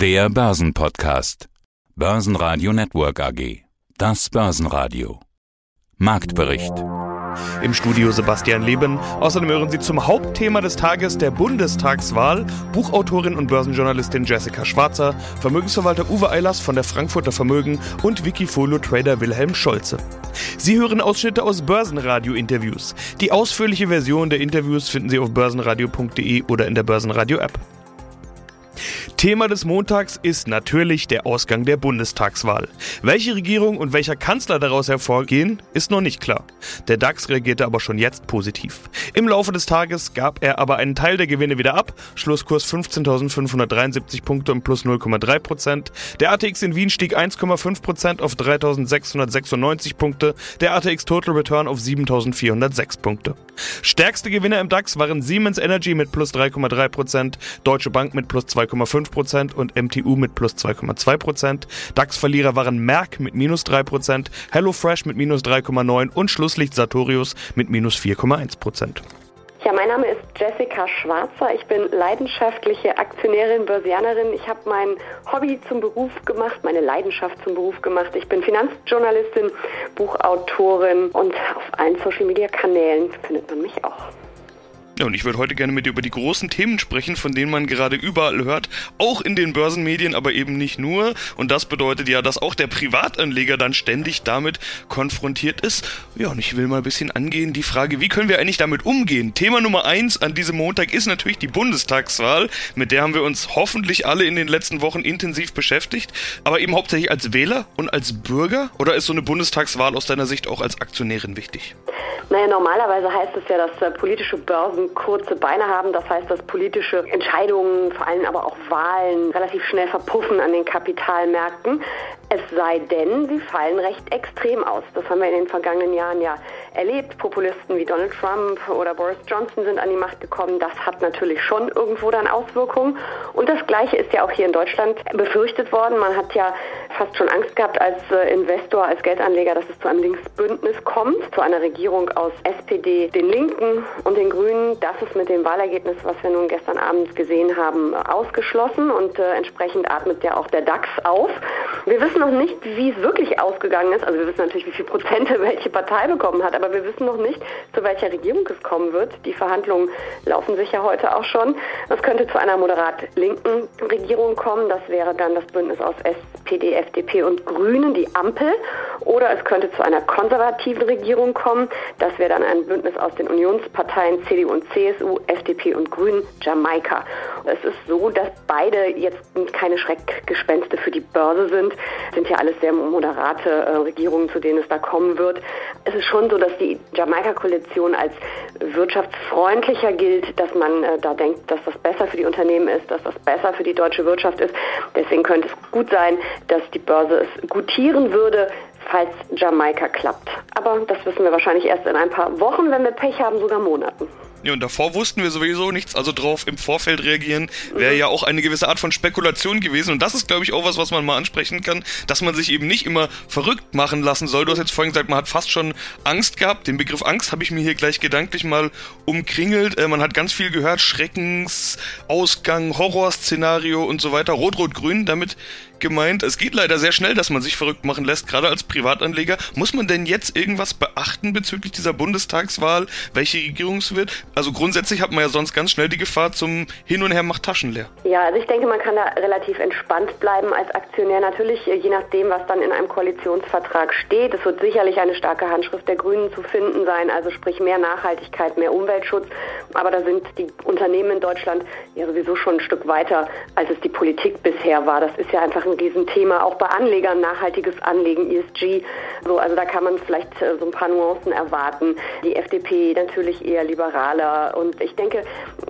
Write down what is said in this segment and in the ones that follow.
Der Börsenpodcast. Börsenradio Network AG. Das Börsenradio. Marktbericht. Im Studio Sebastian Leben. Außerdem hören Sie zum Hauptthema des Tages der Bundestagswahl Buchautorin und Börsenjournalistin Jessica Schwarzer, Vermögensverwalter Uwe Eilers von der Frankfurter Vermögen und Wikifolio-Trader Wilhelm Scholze. Sie hören Ausschnitte aus Börsenradio-Interviews. Die ausführliche Version der Interviews finden Sie auf börsenradio.de oder in der Börsenradio-App. Thema des Montags ist natürlich der Ausgang der Bundestagswahl. Welche Regierung und welcher Kanzler daraus hervorgehen, ist noch nicht klar. Der DAX reagierte aber schon jetzt positiv. Im Laufe des Tages gab er aber einen Teil der Gewinne wieder ab. Schlusskurs 15.573 Punkte und plus 0,3 Prozent. Der ATX in Wien stieg 1,5 Prozent auf 3.696 Punkte. Der ATX Total Return auf 7.406 Punkte. Stärkste Gewinner im DAX waren Siemens Energy mit plus 3,3 Prozent, Deutsche Bank mit plus 2,5 2,5% und MTU mit plus 2,2%. DAX-Verlierer waren Merck mit minus 3%, HelloFresh mit minus 3,9% und Schlusslicht Sartorius mit minus 4,1%. Ja, mein Name ist Jessica Schwarzer. Ich bin leidenschaftliche Aktionärin, Börsianerin. Ich habe mein Hobby zum Beruf gemacht, meine Leidenschaft zum Beruf gemacht. Ich bin Finanzjournalistin, Buchautorin und auf allen Social-Media-Kanälen findet man mich auch. Ja, und ich würde heute gerne mit dir über die großen Themen sprechen, von denen man gerade überall hört, auch in den Börsenmedien, aber eben nicht nur. Und das bedeutet ja, dass auch der Privatanleger dann ständig damit konfrontiert ist. Ja, und ich will mal ein bisschen angehen die Frage, wie können wir eigentlich damit umgehen? Thema Nummer eins an diesem Montag ist natürlich die Bundestagswahl, mit der haben wir uns hoffentlich alle in den letzten Wochen intensiv beschäftigt, aber eben hauptsächlich als Wähler und als Bürger? Oder ist so eine Bundestagswahl aus deiner Sicht auch als Aktionärin wichtig? Naja, normalerweise heißt es ja, dass äh, politische Börsen kurze Beine haben. Das heißt, dass politische Entscheidungen, vor allem aber auch Wahlen, relativ schnell verpuffen an den Kapitalmärkten. Es sei denn, sie fallen recht extrem aus. Das haben wir in den vergangenen Jahren ja erlebt. Populisten wie Donald Trump oder Boris Johnson sind an die Macht gekommen. Das hat natürlich schon irgendwo dann Auswirkungen. Und das Gleiche ist ja auch hier in Deutschland befürchtet worden. Man hat ja fast schon Angst gehabt als äh, Investor, als Geldanleger, dass es zu einem Linksbündnis kommt, zu einer Regierung aus SPD, den Linken und den Grünen. Das ist mit dem Wahlergebnis, was wir nun gestern Abend gesehen haben, ausgeschlossen und äh, entsprechend atmet ja auch der DAX auf. Wir wissen noch nicht, wie es wirklich ausgegangen ist. Also wir wissen natürlich, wie viel Prozente welche Partei bekommen hat, aber wir wissen noch nicht, zu welcher Regierung es kommen wird. Die Verhandlungen laufen sich ja heute auch schon. Es könnte zu einer moderat linken Regierung kommen. Das wäre dann das Bündnis aus SPD, FDP und Grünen, die Ampel. Oder es könnte zu einer konservativen Regierung kommen. Das wäre dann ein Bündnis aus den Unionsparteien CDU und CSU, FDP und Grünen, Jamaika. Es ist so, dass beide jetzt keine Schreckgespenste für die Börse sind. Es sind ja alles sehr moderate äh, Regierungen, zu denen es da kommen wird. Es ist schon so, dass die Jamaika-Koalition als wirtschaftsfreundlicher gilt, dass man äh, da denkt, dass das besser für die Unternehmen ist, dass das besser für die deutsche Wirtschaft ist. Deswegen könnte es gut sein, dass die Börse es gutieren würde, falls Jamaika klappt. Aber das wissen wir wahrscheinlich erst in ein paar Wochen, wenn wir Pech haben, sogar Monaten. Ja, und davor wussten wir sowieso nichts, also drauf im Vorfeld reagieren, wäre ja auch eine gewisse Art von Spekulation gewesen. Und das ist, glaube ich, auch was, was man mal ansprechen kann, dass man sich eben nicht immer verrückt machen lassen soll. Du hast jetzt vorhin gesagt, man hat fast schon Angst gehabt. Den Begriff Angst habe ich mir hier gleich gedanklich mal umkringelt. Äh, man hat ganz viel gehört, Schreckensausgang, Horrorszenario und so weiter. Rot-Rot-Grün, damit gemeint. Es geht leider sehr schnell, dass man sich verrückt machen lässt, gerade als Privatanleger. Muss man denn jetzt irgendwas beachten bezüglich dieser Bundestagswahl, welche Regierung es wird? Also grundsätzlich hat man ja sonst ganz schnell die Gefahr zum Hin und Her macht Taschen leer. Ja, also ich denke, man kann da relativ entspannt bleiben als Aktionär. Natürlich, äh, je nachdem, was dann in einem Koalitionsvertrag steht. Es wird sicherlich eine starke Handschrift der Grünen zu finden sein, also sprich mehr Nachhaltigkeit, mehr Umweltschutz. Aber da sind die Unternehmen in Deutschland ja sowieso schon ein Stück weiter, als es die Politik bisher war. Das ist ja einfach ein Riesenthema, auch bei Anlegern, nachhaltiges Anlegen, ESG. So, also da kann man vielleicht äh, so ein paar Nuancen erwarten. Die FDP natürlich eher liberaler und ich denke,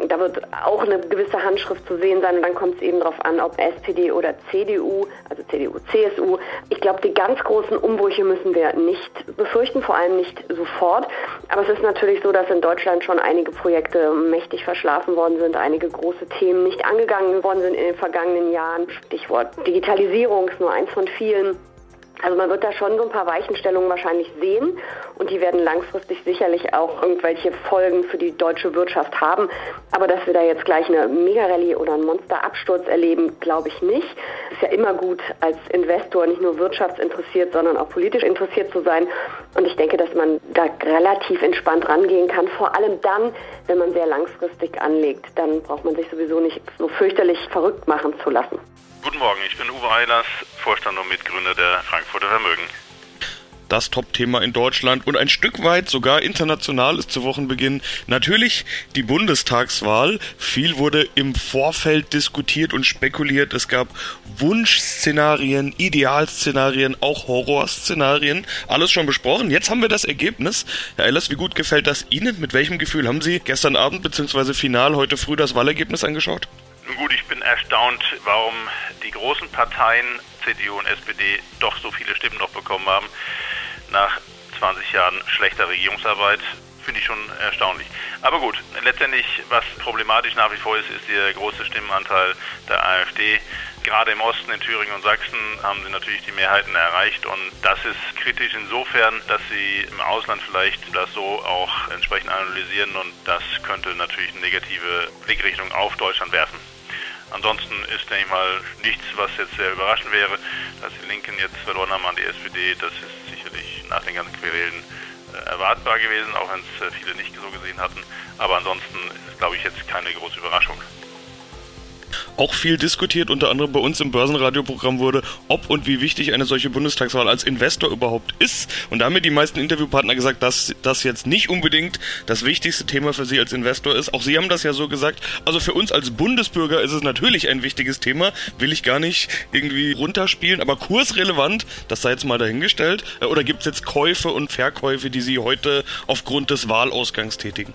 da wird auch eine gewisse Handschrift zu sehen sein und dann kommt es eben darauf an, ob SPD oder CDU, also CDU, CSU. Ich glaube, die ganz großen Umbrüche müssen wir nicht befürchten, vor allem nicht sofort. Aber es ist natürlich so, dass in Deutschland schon einige Projekte mächtig verschlafen worden sind, einige große Themen nicht angegangen worden sind in den vergangenen Jahren. Stichwort Digitalisierung ist nur eins von vielen. Also man wird da schon so ein paar Weichenstellungen wahrscheinlich sehen und die werden langfristig sicherlich auch irgendwelche Folgen für die deutsche Wirtschaft haben. Aber dass wir da jetzt gleich eine Mega-Rallye oder einen Monsterabsturz erleben, glaube ich nicht. Es ist ja immer gut, als Investor nicht nur wirtschaftsinteressiert, sondern auch politisch interessiert zu sein. Und ich denke, dass man da relativ entspannt rangehen kann. Vor allem dann, wenn man sehr langfristig anlegt. Dann braucht man sich sowieso nicht so fürchterlich verrückt machen zu lassen. Guten Morgen, ich bin Uwe Eilers, Vorstand und Mitgründer der Frankfurter Vermögen. Das Top-Thema in Deutschland und ein Stück weit sogar international ist zu Wochenbeginn natürlich die Bundestagswahl. Viel wurde im Vorfeld diskutiert und spekuliert. Es gab Wunschszenarien, Idealszenarien, auch Horrorszenarien. Alles schon besprochen. Jetzt haben wir das Ergebnis. Herr Eilers, wie gut gefällt das Ihnen? Mit welchem Gefühl haben Sie gestern Abend bzw. final heute früh das Wahlergebnis angeschaut? Nun gut, ich bin erstaunt, warum die großen Parteien CDU und SPD doch so viele Stimmen noch bekommen haben. Nach 20 Jahren schlechter Regierungsarbeit finde ich schon erstaunlich. Aber gut, letztendlich, was problematisch nach wie vor ist, ist der große Stimmenanteil der AfD. Gerade im Osten, in Thüringen und Sachsen, haben sie natürlich die Mehrheiten erreicht. Und das ist kritisch insofern, dass sie im Ausland vielleicht das so auch entsprechend analysieren. Und das könnte natürlich eine negative Blickrichtung auf Deutschland werfen. Ansonsten ist, denke ich mal, nichts, was jetzt sehr überraschend wäre. Dass die Linken jetzt verloren haben an die SPD, das ist sicherlich nach den ganzen Querelen äh, erwartbar gewesen, auch wenn es äh, viele nicht so gesehen hatten. Aber ansonsten ist, glaube ich, jetzt keine große Überraschung auch viel diskutiert, unter anderem bei uns im Börsenradioprogramm wurde, ob und wie wichtig eine solche Bundestagswahl als Investor überhaupt ist. Und da haben mir die meisten Interviewpartner gesagt, dass das jetzt nicht unbedingt das wichtigste Thema für Sie als Investor ist. Auch Sie haben das ja so gesagt. Also für uns als Bundesbürger ist es natürlich ein wichtiges Thema, will ich gar nicht irgendwie runterspielen, aber kursrelevant, das sei jetzt mal dahingestellt. Äh, oder gibt es jetzt Käufe und Verkäufe, die Sie heute aufgrund des Wahlausgangs tätigen?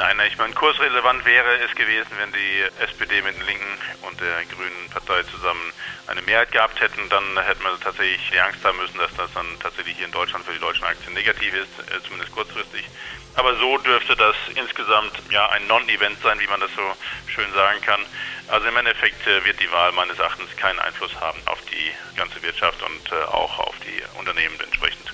Nein, ich meine, kursrelevant wäre es gewesen, wenn die SPD mit den Linken und der Grünen Partei zusammen eine Mehrheit gehabt hätten, dann hätten wir tatsächlich die Angst haben müssen, dass das dann tatsächlich hier in Deutschland für die deutschen Aktien negativ ist, äh, zumindest kurzfristig. Aber so dürfte das insgesamt ja ein Non-Event sein, wie man das so schön sagen kann. Also im Endeffekt äh, wird die Wahl meines Erachtens keinen Einfluss haben auf die ganze Wirtschaft und äh, auch auf die Unternehmen entsprechend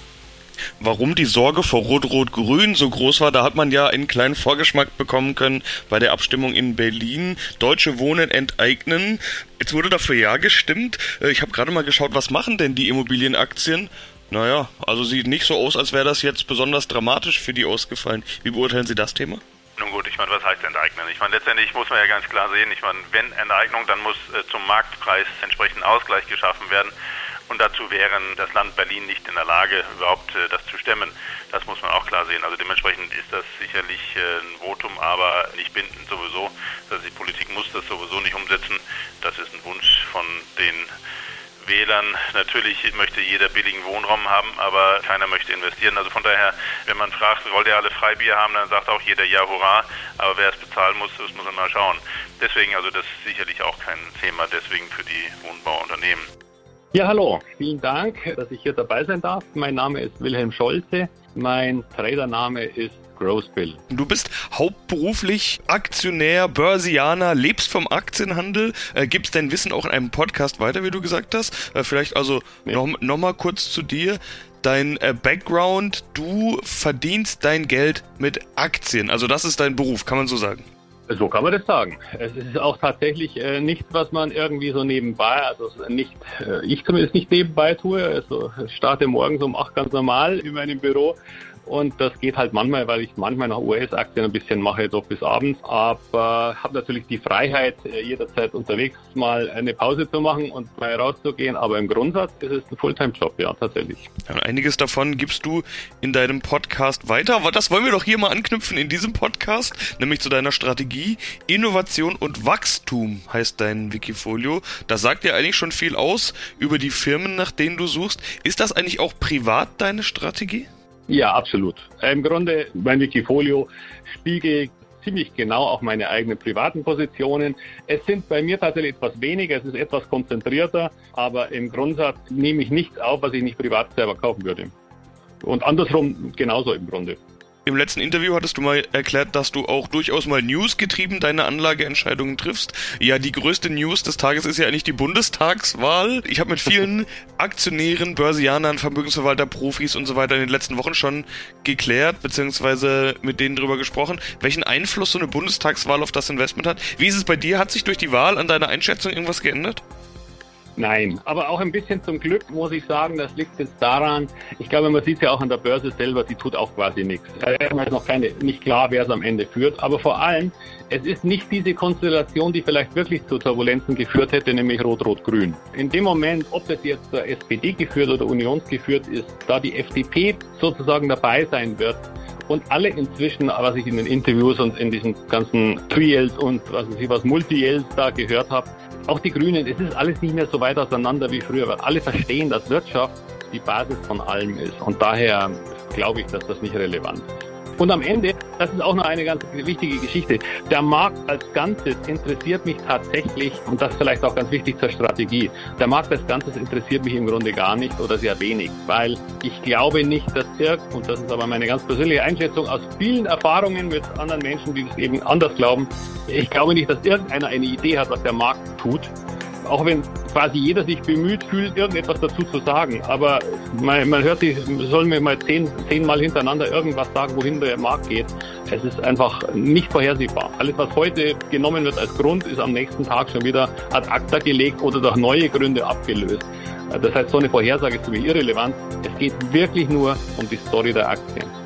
warum die Sorge vor Rot-Rot-Grün so groß war. Da hat man ja einen kleinen Vorgeschmack bekommen können bei der Abstimmung in Berlin. Deutsche Wohnen enteignen. Jetzt wurde dafür ja gestimmt. Äh, ich habe gerade mal geschaut, was machen denn die Immobilienaktien? Naja, also sieht nicht so aus, als wäre das jetzt besonders dramatisch für die ausgefallen. Wie beurteilen Sie das Thema? Nun gut, ich meine, was heißt enteignen? Ich meine, letztendlich muss man ja ganz klar sehen, ich meine, wenn Enteignung, dann muss äh, zum Marktpreis entsprechend Ausgleich geschaffen werden. Und dazu wären das Land Berlin nicht in der Lage, überhaupt äh, das zu stemmen. Das muss man auch klar sehen. Also dementsprechend ist das sicherlich äh, ein Votum, aber nicht bindend sowieso. Also die Politik muss das sowieso nicht umsetzen. Das ist ein Wunsch von den Wählern. Natürlich möchte jeder billigen Wohnraum haben, aber keiner möchte investieren. Also von daher, wenn man fragt, wollt ihr alle Freibier haben, dann sagt auch jeder ja, hurra. Aber wer es bezahlen muss, das muss man mal schauen. Deswegen, also das ist sicherlich auch kein Thema deswegen für die Wohnbauunternehmen. Ja, hallo. Vielen Dank, dass ich hier dabei sein darf. Mein Name ist Wilhelm Scholze. Mein Tradername ist Growthbill. Du bist hauptberuflich Aktionär, Börsianer, lebst vom Aktienhandel, äh, gibst dein Wissen auch in einem Podcast weiter, wie du gesagt hast. Äh, vielleicht also nee. noch, noch kurz zu dir. Dein äh, Background, du verdienst dein Geld mit Aktien. Also das ist dein Beruf, kann man so sagen. So kann man das sagen. Es ist auch tatsächlich äh, nichts, was man irgendwie so nebenbei, also nicht, äh, ich zumindest nicht nebenbei tue. Also starte morgens um acht ganz normal in meinem Büro und das geht halt manchmal, weil ich manchmal nach US-Aktien ein bisschen mache, doch bis abends. Aber habe natürlich die Freiheit, äh, jederzeit unterwegs mal eine Pause zu machen und mal rauszugehen. Aber im Grundsatz ist es ein Fulltime-Job, ja, tatsächlich. Einiges davon gibst du in deinem Podcast weiter. Aber das wollen wir doch hier mal anknüpfen in diesem Podcast, nämlich zu deiner Strategie. Innovation und Wachstum heißt dein Wikifolio. Das sagt dir eigentlich schon viel aus über die Firmen, nach denen du suchst. Ist das eigentlich auch privat deine Strategie? Ja, absolut. Im Grunde, mein Wikifolio spiegelt ziemlich genau auch meine eigenen privaten Positionen. Es sind bei mir tatsächlich etwas weniger, es ist etwas konzentrierter, aber im Grundsatz nehme ich nichts auf, was ich nicht privat selber kaufen würde. Und andersrum genauso im Grunde. Im letzten Interview hattest du mal erklärt, dass du auch durchaus mal newsgetrieben deine Anlageentscheidungen triffst. Ja, die größte News des Tages ist ja eigentlich die Bundestagswahl. Ich habe mit vielen Aktionären, Börsianern, Vermögensverwalter, Profis und so weiter in den letzten Wochen schon geklärt, beziehungsweise mit denen drüber gesprochen, welchen Einfluss so eine Bundestagswahl auf das Investment hat. Wie ist es bei dir? Hat sich durch die Wahl an deiner Einschätzung irgendwas geändert? Nein, aber auch ein bisschen zum Glück muss ich sagen, das liegt jetzt daran, ich glaube, man sieht es ja auch an der Börse selber, die tut auch quasi nichts. Erstmal ist noch keine, nicht klar, wer es am Ende führt, aber vor allem, es ist nicht diese Konstellation, die vielleicht wirklich zu Turbulenzen geführt hätte, nämlich Rot-Rot-Grün. In dem Moment, ob das jetzt der SPD geführt oder unionsgeführt ist, da die FDP sozusagen dabei sein wird, und alle inzwischen, was ich in den Interviews und in diesen ganzen Triels und was ich was Multi-Yells da gehört habe, auch die Grünen, es ist alles nicht mehr so weit auseinander wie früher, weil alle verstehen, dass Wirtschaft die Basis von allem ist. Und daher glaube ich, dass das nicht relevant ist. Und am Ende, das ist auch noch eine ganz wichtige Geschichte, der Markt als Ganzes interessiert mich tatsächlich, und das ist vielleicht auch ganz wichtig zur Strategie, der Markt als Ganzes interessiert mich im Grunde gar nicht oder sehr wenig, weil ich glaube nicht, dass irgend, und das ist aber meine ganz persönliche Einschätzung aus vielen Erfahrungen mit anderen Menschen, die das eben anders glauben, ich glaube nicht, dass irgendeiner eine Idee hat, was der Markt tut. Auch wenn quasi jeder sich bemüht fühlt, irgendetwas dazu zu sagen. Aber man, man hört, die sollen mir mal zehn, zehnmal hintereinander irgendwas sagen, wohin der Markt geht. Es ist einfach nicht vorhersehbar. Alles, was heute genommen wird als Grund, ist am nächsten Tag schon wieder ad acta gelegt oder durch neue Gründe abgelöst. Das heißt, so eine Vorhersage ist für mich irrelevant. Es geht wirklich nur um die Story der Aktien.